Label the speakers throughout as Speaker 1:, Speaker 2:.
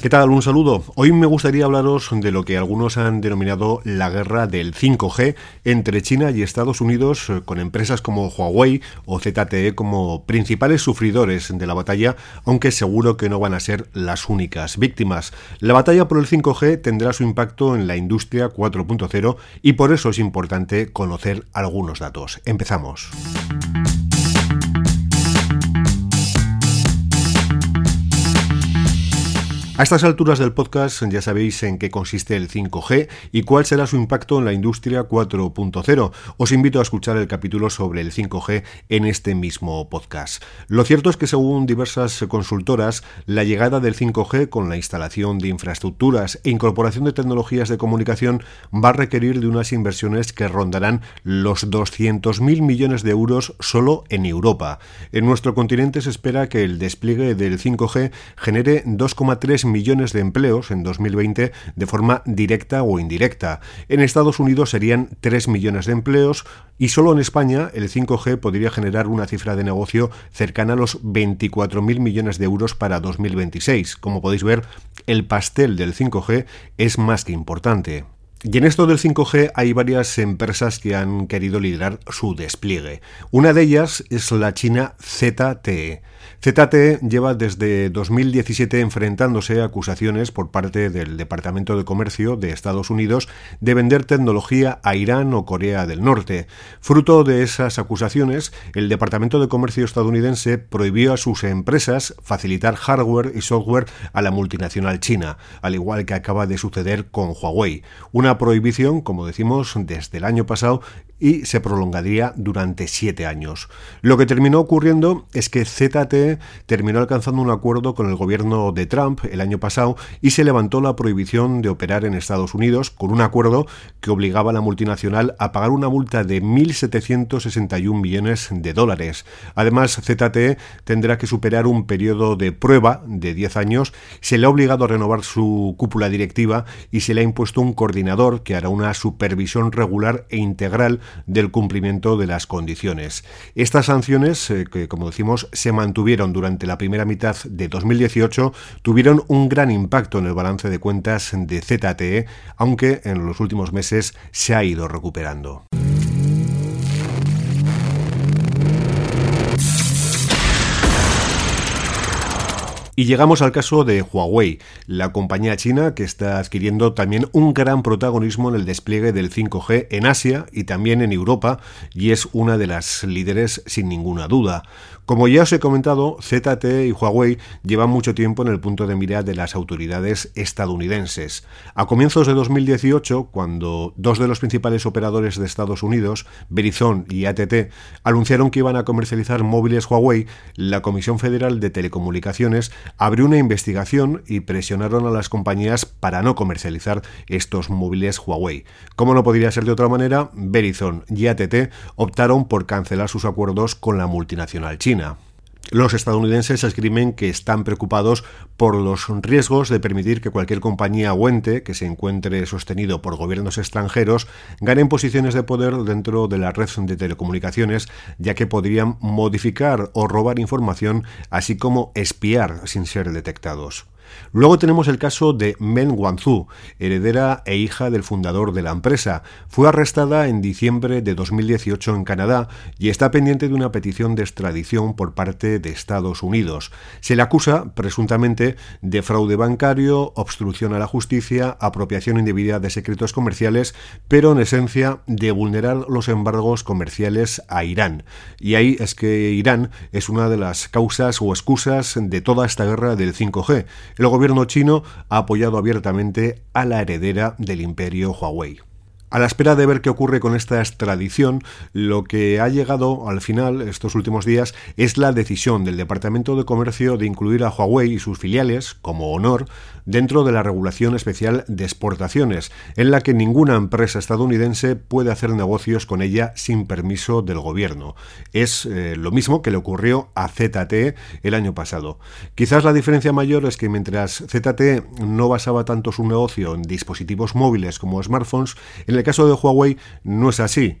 Speaker 1: ¿Qué tal? Un saludo. Hoy me gustaría hablaros de lo que algunos han denominado la guerra del 5G entre China y Estados Unidos, eh, con empresas como Huawei o ZTE como principales sufridores de la batalla, aunque seguro que no van a ser las únicas víctimas. La batalla por el 5G tendrá su impacto en la industria 4.0 y por eso es importante conocer algunos datos. Empezamos. A estas alturas del podcast ya sabéis en qué consiste el 5G y cuál será su impacto en la industria 4.0. Os invito a escuchar el capítulo sobre el 5G en este mismo podcast. Lo cierto es que según diversas consultoras, la llegada del 5G con la instalación de infraestructuras e incorporación de tecnologías de comunicación va a requerir de unas inversiones que rondarán los 200.000 millones de euros solo en Europa. En nuestro continente se espera que el despliegue del 5G genere 2,3 millones de empleos en 2020 de forma directa o indirecta. En Estados Unidos serían 3 millones de empleos y solo en España el 5G podría generar una cifra de negocio cercana a los 24.000 millones de euros para 2026. Como podéis ver, el pastel del 5G es más que importante. Y en esto del 5G hay varias empresas que han querido liderar su despliegue. Una de ellas es la china ZTE. ZTE lleva desde 2017 enfrentándose a acusaciones por parte del Departamento de Comercio de Estados Unidos de vender tecnología a Irán o Corea del Norte. Fruto de esas acusaciones, el Departamento de Comercio estadounidense prohibió a sus empresas facilitar hardware y software a la multinacional china, al igual que acaba de suceder con Huawei. Una prohibición, como decimos, desde el año pasado y se prolongaría durante siete años. Lo que terminó ocurriendo es que ZTE terminó alcanzando un acuerdo con el gobierno de Trump el año pasado y se levantó la prohibición de operar en Estados Unidos con un acuerdo que obligaba a la multinacional a pagar una multa de 1.761 millones de dólares. Además, ZTE tendrá que superar un periodo de prueba de 10 años, se le ha obligado a renovar su cúpula directiva y se le ha impuesto un coordinador que hará una supervisión regular e integral del cumplimiento de las condiciones. Estas sanciones, eh, que como decimos se mantuvieron durante la primera mitad de 2018, tuvieron un gran impacto en el balance de cuentas de ZTE, aunque en los últimos meses se ha ido recuperando. Y llegamos al caso de Huawei, la compañía china que está adquiriendo también un gran protagonismo en el despliegue del 5G en Asia y también en Europa y es una de las líderes sin ninguna duda. Como ya os he comentado, ZTE y Huawei llevan mucho tiempo en el punto de mira de las autoridades estadounidenses. A comienzos de 2018, cuando dos de los principales operadores de Estados Unidos, Verizon y ATT, anunciaron que iban a comercializar móviles Huawei, la Comisión Federal de Telecomunicaciones abrió una investigación y presionaron a las compañías para no comercializar estos móviles Huawei. Como no podría ser de otra manera, Verizon y ATT optaron por cancelar sus acuerdos con la multinacional china. Los estadounidenses escriben que están preocupados por los riesgos de permitir que cualquier compañía o ente que se encuentre sostenido por gobiernos extranjeros ganen posiciones de poder dentro de la red de telecomunicaciones, ya que podrían modificar o robar información, así como espiar sin ser detectados. Luego tenemos el caso de Men Wanzhou, heredera e hija del fundador de la empresa. Fue arrestada en diciembre de 2018 en Canadá y está pendiente de una petición de extradición por parte de Estados Unidos. Se le acusa, presuntamente, de fraude bancario, obstrucción a la justicia, apropiación indebida de secretos comerciales, pero en esencia de vulnerar los embargos comerciales a Irán. Y ahí es que Irán es una de las causas o excusas de toda esta guerra del 5G. El gobierno chino ha apoyado abiertamente a la heredera del imperio Huawei. A la espera de ver qué ocurre con esta extradición, lo que ha llegado al final estos últimos días es la decisión del Departamento de Comercio de incluir a Huawei y sus filiales, como Honor, dentro de la regulación especial de exportaciones, en la que ninguna empresa estadounidense puede hacer negocios con ella sin permiso del gobierno. Es eh, lo mismo que le ocurrió a ZTE el año pasado. Quizás la diferencia mayor es que mientras ZTE no basaba tanto su negocio en dispositivos móviles como smartphones, en el caso de Huawei no es así.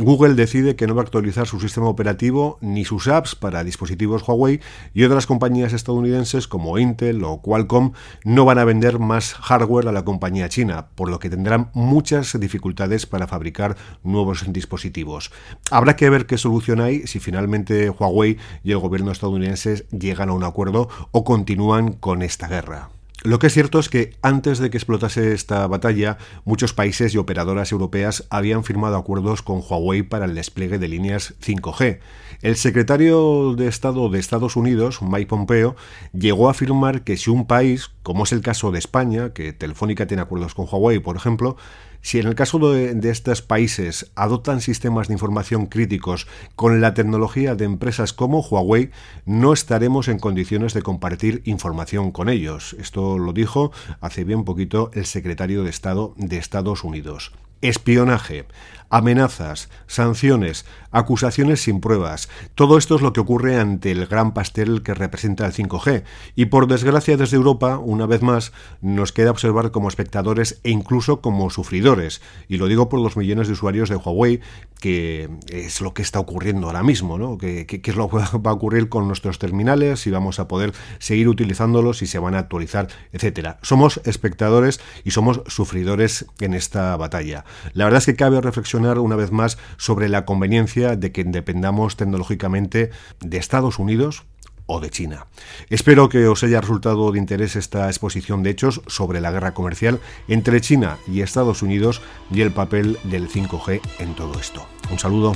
Speaker 1: Google decide que no va a actualizar su sistema operativo ni sus apps para dispositivos Huawei y otras compañías estadounidenses como Intel o Qualcomm no van a vender más hardware a la compañía china, por lo que tendrán muchas dificultades para fabricar nuevos dispositivos. Habrá que ver qué solución hay si finalmente Huawei y el gobierno estadounidense llegan a un acuerdo o continúan con esta guerra. Lo que es cierto es que antes de que explotase esta batalla, muchos países y operadoras europeas habían firmado acuerdos con Huawei para el despliegue de líneas 5G. El secretario de Estado de Estados Unidos, Mike Pompeo, llegó a afirmar que si un país, como es el caso de España, que Telefónica tiene acuerdos con Huawei, por ejemplo, si en el caso de, estos países adoptan sistemas de información críticos con la tecnología de empresas como Huawei, no estaremos en condiciones de compartir información con ellos. Esto lo dijo hace bien poquito el secretario de Estado de Estados Unidos espionaje, amenazas, sanciones, acusaciones sin pruebas. Todo esto es lo que ocurre ante el gran pastel que representa el 5G. Y por desgracia desde Europa, una vez más, nos queda observar como espectadores e incluso como sufridores. Y lo digo por los millones de usuarios de Huawei, que es lo que está ocurriendo ahora mismo, ¿no? ¿Qué, es lo que va a ocurrir con nuestros terminales? Si vamos a poder seguir utilizándolos, si se van a actualizar, etcétera. Somos espectadores y somos sufridores en esta batalla. La verdad es que cabe una vez más sobre la conveniencia de que dependamos tecnológicamente de Estados Unidos o de China. Espero que os haya resultado de interés esta exposición de hechos sobre la guerra comercial entre China y Estados Unidos y el papel del 5G en todo esto. Un saludo.